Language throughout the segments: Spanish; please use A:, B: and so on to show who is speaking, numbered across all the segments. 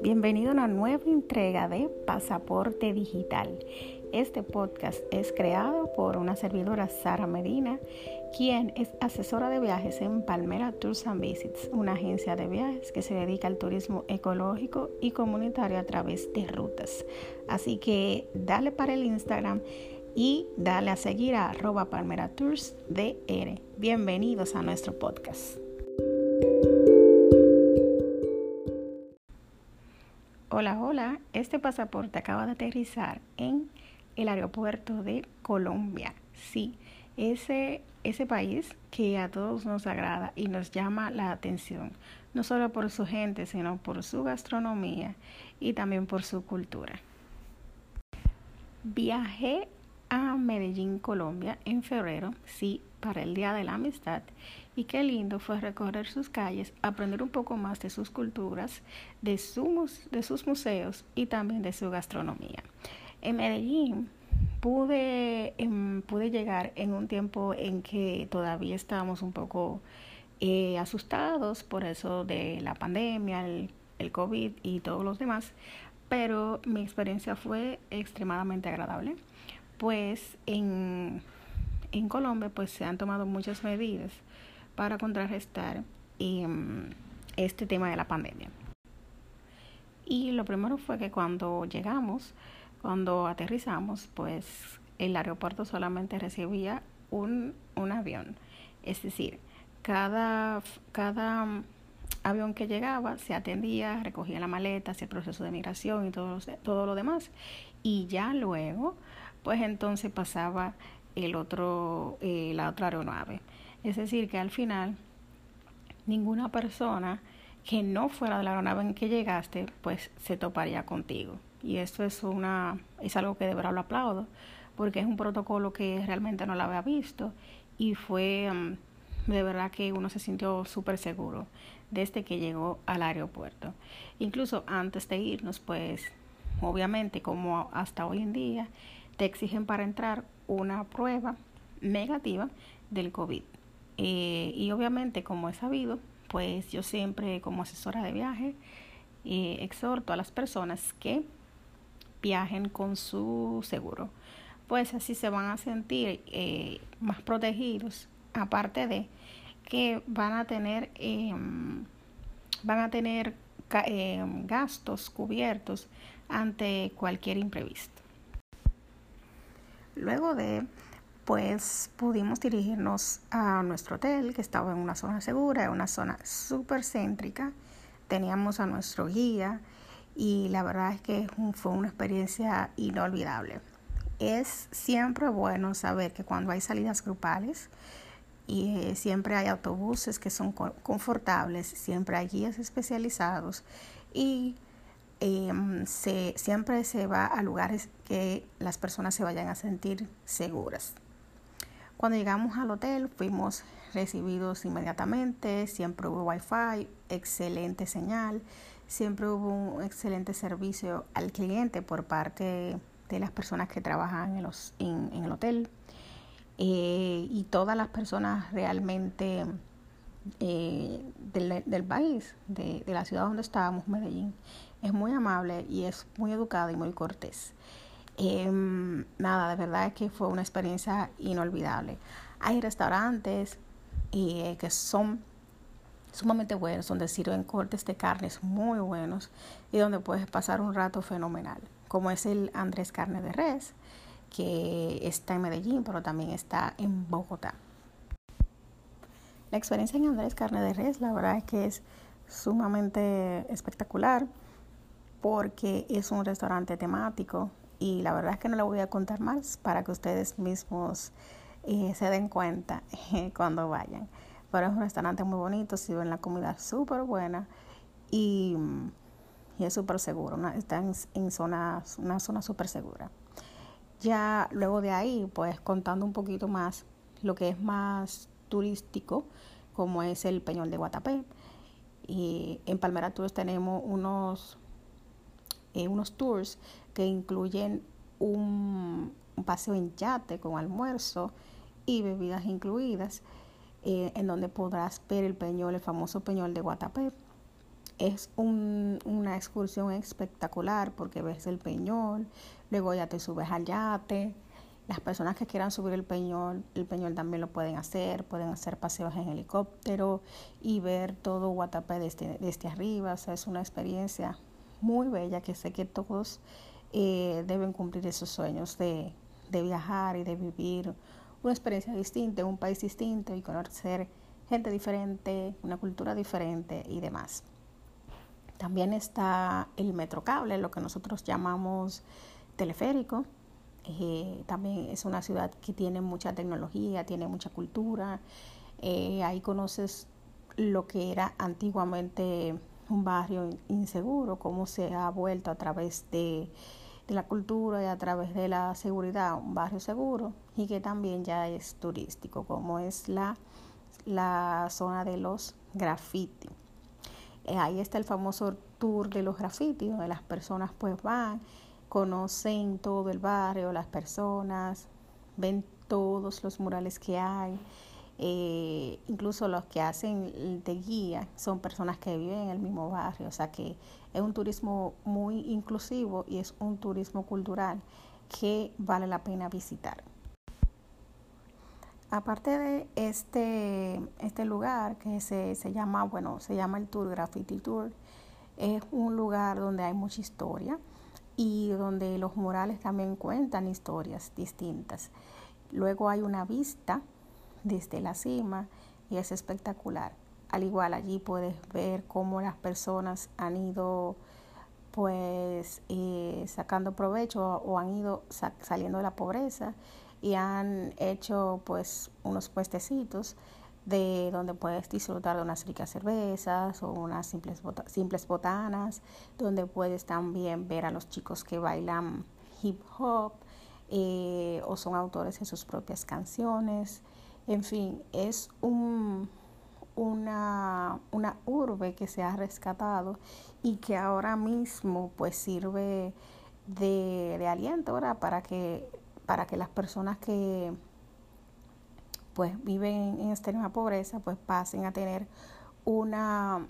A: Bienvenido a una nueva entrega de Pasaporte Digital. Este podcast es creado por una servidora Sara Medina, quien es asesora de viajes en Palmera Tours and Visits, una agencia de viajes que se dedica al turismo ecológico y comunitario a través de rutas. Así que dale para el Instagram y dale a seguir a arroba Palmera Tours DR. Bienvenidos a nuestro podcast. Hola, hola, este pasaporte acaba de aterrizar en el aeropuerto de Colombia. Sí, ese, ese país que a todos nos agrada y nos llama la atención, no solo por su gente, sino por su gastronomía y también por su cultura. Viajé a Medellín, Colombia, en febrero, sí, para el Día de la Amistad, y qué lindo fue recorrer sus calles, aprender un poco más de sus culturas, de, de sus museos y también de su gastronomía. En Medellín pude, em, pude llegar en un tiempo en que todavía estábamos un poco eh, asustados por eso de la pandemia, el, el COVID y todos los demás, pero mi experiencia fue extremadamente agradable pues en, en Colombia pues se han tomado muchas medidas para contrarrestar em, este tema de la pandemia. Y lo primero fue que cuando llegamos, cuando aterrizamos, pues el aeropuerto solamente recibía un, un avión. Es decir, cada, cada avión que llegaba se atendía, recogía la maleta, hacía el proceso de migración y todo, todo lo demás. Y ya luego pues entonces pasaba el otro, eh, la otra aeronave. Es decir, que al final ninguna persona que no fuera de la aeronave en que llegaste, pues se toparía contigo. Y esto es una, es algo que de verdad lo aplaudo, porque es un protocolo que realmente no lo había visto y fue mm, de verdad que uno se sintió súper seguro desde que llegó al aeropuerto. Incluso antes de irnos, pues obviamente como hasta hoy en día, te exigen para entrar una prueba negativa del COVID. Eh, y obviamente, como he sabido, pues yo siempre como asesora de viaje eh, exhorto a las personas que viajen con su seguro, pues así se van a sentir eh, más protegidos, aparte de que van a tener em, van a tener em, gastos cubiertos ante cualquier imprevisto. Luego de, pues pudimos dirigirnos a nuestro hotel, que estaba en una zona segura, una zona súper céntrica. Teníamos a nuestro guía y la verdad es que fue una experiencia inolvidable. Es siempre bueno saber que cuando hay salidas grupales, y eh, siempre hay autobuses que son confortables, siempre hay guías especializados y Em, se, siempre se va a lugares que las personas se vayan a sentir seguras. Cuando llegamos al hotel fuimos recibidos inmediatamente, siempre hubo wifi, excelente señal, siempre hubo un excelente servicio al cliente por parte de las personas que trabajan en, el hotel eh, y todas las personas realmente eh, del, país, de, la ciudad donde estábamos, Medellín, es muy amable y es muy educado y muy cortés. Em, nada, de verdad es que fue una experiencia inolvidable. Hay restaurantes eh, que son sumamente buenos, donde sirven cortes de carnes muy buenos y donde puedes pasar un rato fenomenal, como es el Andrés Carne de Res, que está en Medellín, pero también está en Bogotá. La experiencia en Andrés Carne de Res, la verdad es que es sumamente espectacular porque es un restaurante temático y la verdad es que no le voy a contar más para que ustedes mismos eh, se den cuenta cuando vayan. Pero es un restaurante muy bonito, sirven la comida súper buena y, es súper seguro, está en, en zona, una zona súper segura. Ya luego de ahí, pues contando un poquito más lo que es más turístico, como es el Peñol de Guatapé. Y en Palmera Tours tenemos unos eh, unos tours que incluyen un, paseo en yate con almuerzo y bebidas incluidas, eh, en donde podrás ver el peñol, el famoso peñol de Guatapé. es una excursión espectacular porque ves el peñol, luego ya te subes al yate. Las personas que quieran subir el peñol, el peñol también lo pueden hacer, pueden hacer paseos en helicóptero y ver todo Guatapé desde, desde arriba. O sea, es una experiencia muy bella que sé que todos eh, deben cumplir esos sueños de, de viajar y de vivir una experiencia distinta, un país distinto y conocer gente diferente, una cultura diferente y demás. También está el metrocable, lo que nosotros llamamos teleférico. Eh, también es una ciudad que tiene mucha tecnología, tiene mucha cultura. Eh, ahí conoces lo que era antiguamente un barrio inseguro, cómo se ha vuelto a través de, de, la cultura y a través de la seguridad un barrio seguro y que también ya es turístico, como es la, la zona de los graffiti. Eh, ahí está el famoso tour de los grafitis, donde las personas pues van, conocen todo el barrio, las personas, ven todos los murales que hay, eh, incluso los que hacen de guía son personas que viven en el mismo barrio, o sea que es un turismo muy inclusivo y es un turismo cultural que vale la pena visitar. Aparte de este, este lugar que se, se llama, bueno, se llama el Tour Graffiti Tour, es un lugar donde hay mucha historia y donde los murales también cuentan historias distintas. Luego hay una vista desde la cima y es espectacular. Al igual allí puedes ver cómo las personas han ido pues eh, sacando provecho o han ido saliendo de la pobreza y han hecho pues unos puestecitos de donde puedes disfrutar de unas ricas cervezas o unas simples, simples botanas, donde puedes también ver a los chicos que bailan hip hop eh, o son autores de sus propias canciones. En fin, es un, una, una urbe que se ha rescatado y que ahora mismo pues sirve de, de aliento para que para que las personas que pues viven en extrema pobreza pues pasen a tener una,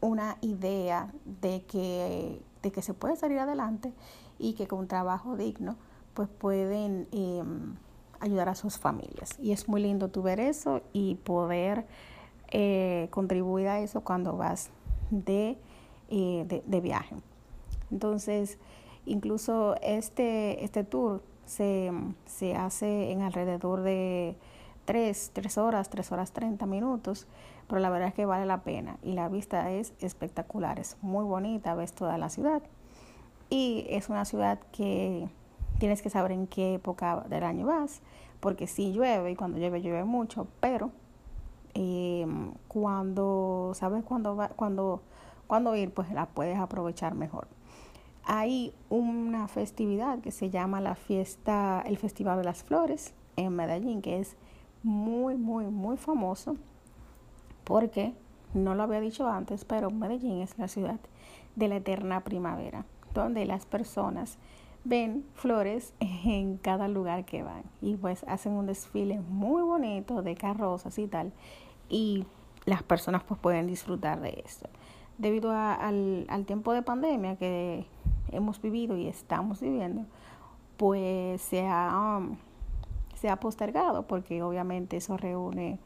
A: una idea de que, de que se puede salir adelante y que con trabajo digno pues pueden em, ayudar a sus familias. Y es muy lindo tu ver eso y poder eh, contribuir a eso cuando vas de, eh, de, de viaje. Entonces, incluso este, este tour se, se hace en alrededor de 3, 3 horas, 3 horas 30 minutos, pero la verdad es que vale la pena y la vista es espectacular, es muy bonita, ves toda la ciudad y es una ciudad que tienes que saber en qué época del año vas, porque sí llueve y cuando llueve llueve mucho, pero eh, cuando sabes cuándo va, cuando, cuando ir, pues la puedes aprovechar mejor. Hay una festividad que se llama la fiesta, el Festival de las Flores en Medellín, que es muy, muy, muy famoso porque, no lo había dicho antes, pero Medellín es la ciudad de la eterna primavera, donde las personas ven flores en cada lugar que van y pues hacen un desfile muy bonito de carrozas y tal y las personas pues pueden disfrutar de esto. Debido al, al tiempo de pandemia que hemos vivido y estamos viviendo, pues se ha, um, se ha postergado porque obviamente eso reúne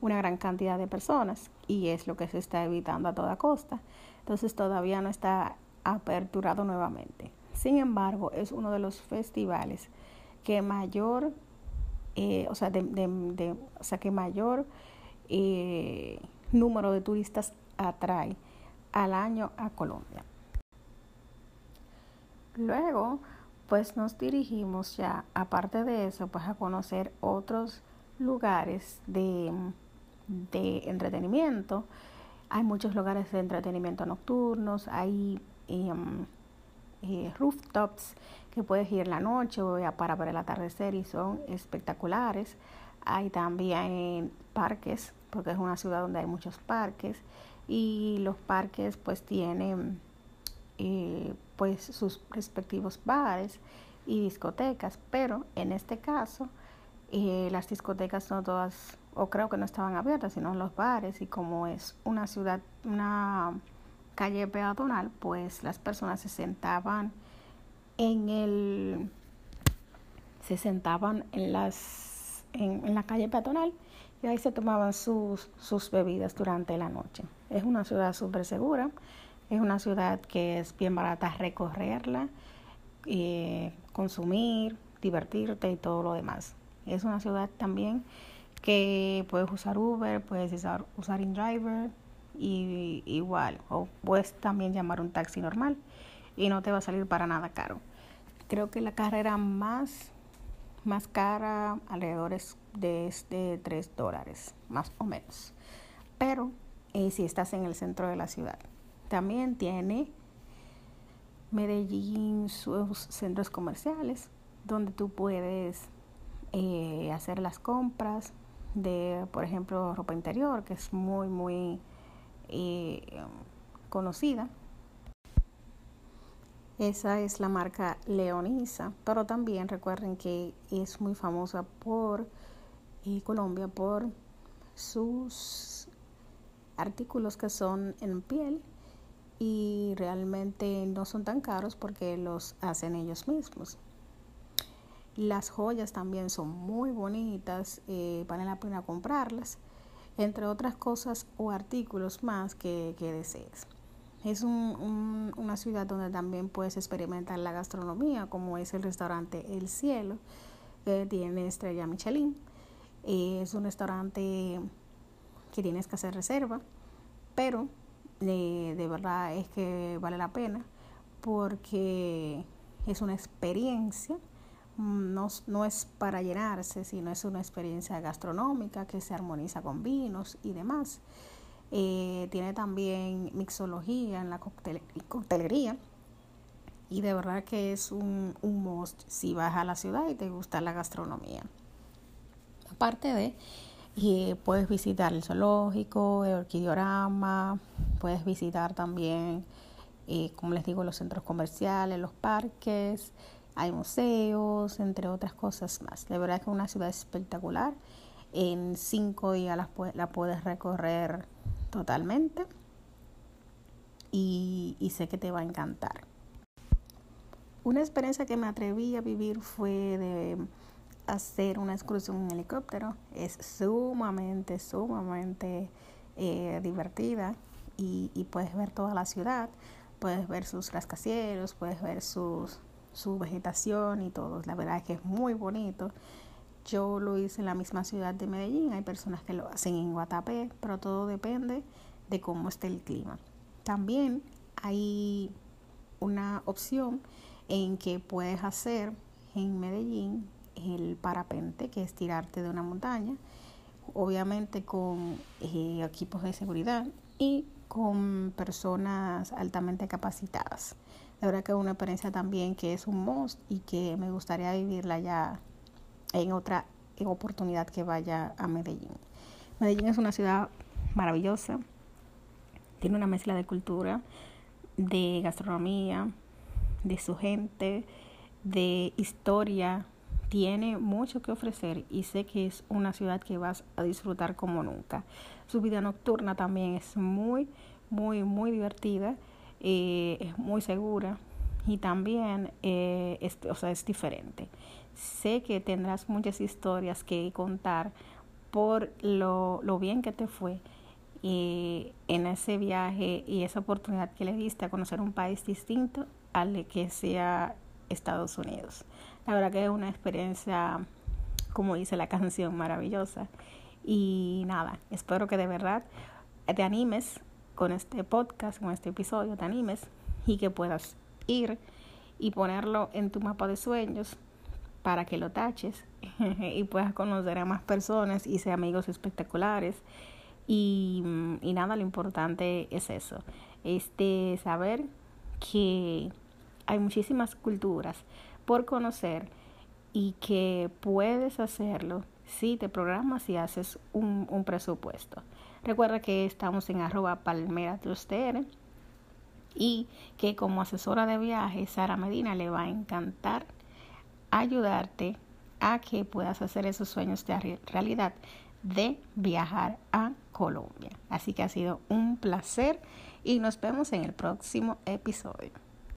A: una gran cantidad de personas y es lo que se está evitando a toda costa. Entonces todavía no está aperturado nuevamente. Sin embargo, es uno de los festivales que mayor, eh, o sea, que mayor eh, número de turistas atrae al año a Colombia. Luego, pues nos dirigimos ya, aparte de eso, pues a conocer otros lugares de, de entretenimiento. Hay muchos lugares de entretenimiento nocturnos, hay em, rooftops que puedes ir la noche o para ver el atardecer y son espectaculares. Hay también parques, porque es una ciudad donde hay muchos parques y los parques pues tienen eh, pues sus respectivos bares y discotecas, pero en este caso eh, las discotecas no todas, o creo que no estaban abiertas, sino los bares y como es una ciudad, una, calle peatonal, pues las personas se sentaban en el se sentaban en las en, la calle peatonal y ahí se tomaban sus, sus bebidas durante la noche. Es una ciudad súper segura, es una ciudad que es bien barata recorrerla, eh, consumir, divertirte y todo lo demás. Es una ciudad también que puedes usar Uber, puedes usar, usar InDriver y igual, o puedes también llamar un taxi normal y no te va a salir para nada caro. Creo que la carrera más, más cara alrededor es de, de 3 dólares, más o menos. Pero si estás en el centro de la ciudad. También tiene Medellín sus centros comerciales donde tú puedes eh, hacer las compras de, por ejemplo, ropa interior, que es muy, muy eh, conocida. Esa es la marca Leonisa, pero también recuerden que es muy famosa por Colombia por sus artículos que son en piel y realmente no son tan caros porque los hacen ellos mismos. Las joyas también son muy bonitas, eh, vale la pena comprarlas, entre otras cosas o artículos más que, desees. Es una ciudad donde también puedes experimentar la gastronomía, como es el restaurante El Cielo, que tiene estrella Michelin. Eh, es un restaurante que tienes que hacer reserva, pero eh, de verdad es que vale la pena porque es una experiencia, no, no es para llenarse, sino es una experiencia gastronómica que se armoniza con vinos y demás. Eh, tiene también mixología en la coctelería y de verdad que es un, un must si vas a la ciudad y te gusta la gastronomía. Aparte de y puedes visitar el zoológico, el orquidiorama, puedes visitar también, eh, como les digo, los centros comerciales, los parques, hay museos, entre otras cosas más. De verdad que es una ciudad espectacular. En cinco días la, la puedes recorrer totalmente y, y sé que te va a encantar. Una experiencia que me atreví a vivir fue de hacer una excursión en helicóptero. Es sumamente, sumamente eh, divertida y, y, puedes ver toda la ciudad, puedes ver sus rascacielos, puedes ver sus, su vegetación y todo. La verdad es que es muy bonito. Yo lo hice en la misma ciudad de Medellín, hay personas que lo hacen en Guatapé, pero todo depende de cómo esté el clima. También hay una opción en que puedes hacer en Medellín el parapente, que es tirarte de una montaña, obviamente con eh, equipos de seguridad y con personas altamente capacitadas. De verdad que es una experiencia también que es un must y que me gustaría vivirla ya en otra oportunidad que vaya a Medellín. Medellín es una ciudad maravillosa, tiene una mezcla de cultura, de gastronomía, de su gente, de historia, tiene mucho que ofrecer y sé que es una ciudad que vas a disfrutar como nunca. Su vida nocturna también es muy, muy, muy divertida, eh, es muy segura y también eh, es, o sea, es diferente. Sé que tendrás muchas historias que contar por lo, lo bien que te fue y en ese viaje y esa oportunidad que le diste a conocer un país distinto al que sea Estados Unidos. La verdad que es una experiencia, como dice la canción, maravillosa. Y nada, espero que de verdad te animes con este podcast, con este episodio, te animes y que puedas ir y ponerlo en tu mapa de sueños para que lo taches y puedas conocer a más personas y ser amigos espectaculares. Y, y nada, lo importante es eso, este saber que hay muchísimas culturas por conocer y que puedes hacerlo si te programas y haces un, un presupuesto. Recuerda que estamos en arroba palmeratruster y que como asesora de viaje, Sara Medina le va a encantar ayudarte a que puedas hacer esos sueños de realidad de viajar a Colombia. Así que ha sido un placer y nos vemos en el próximo episodio.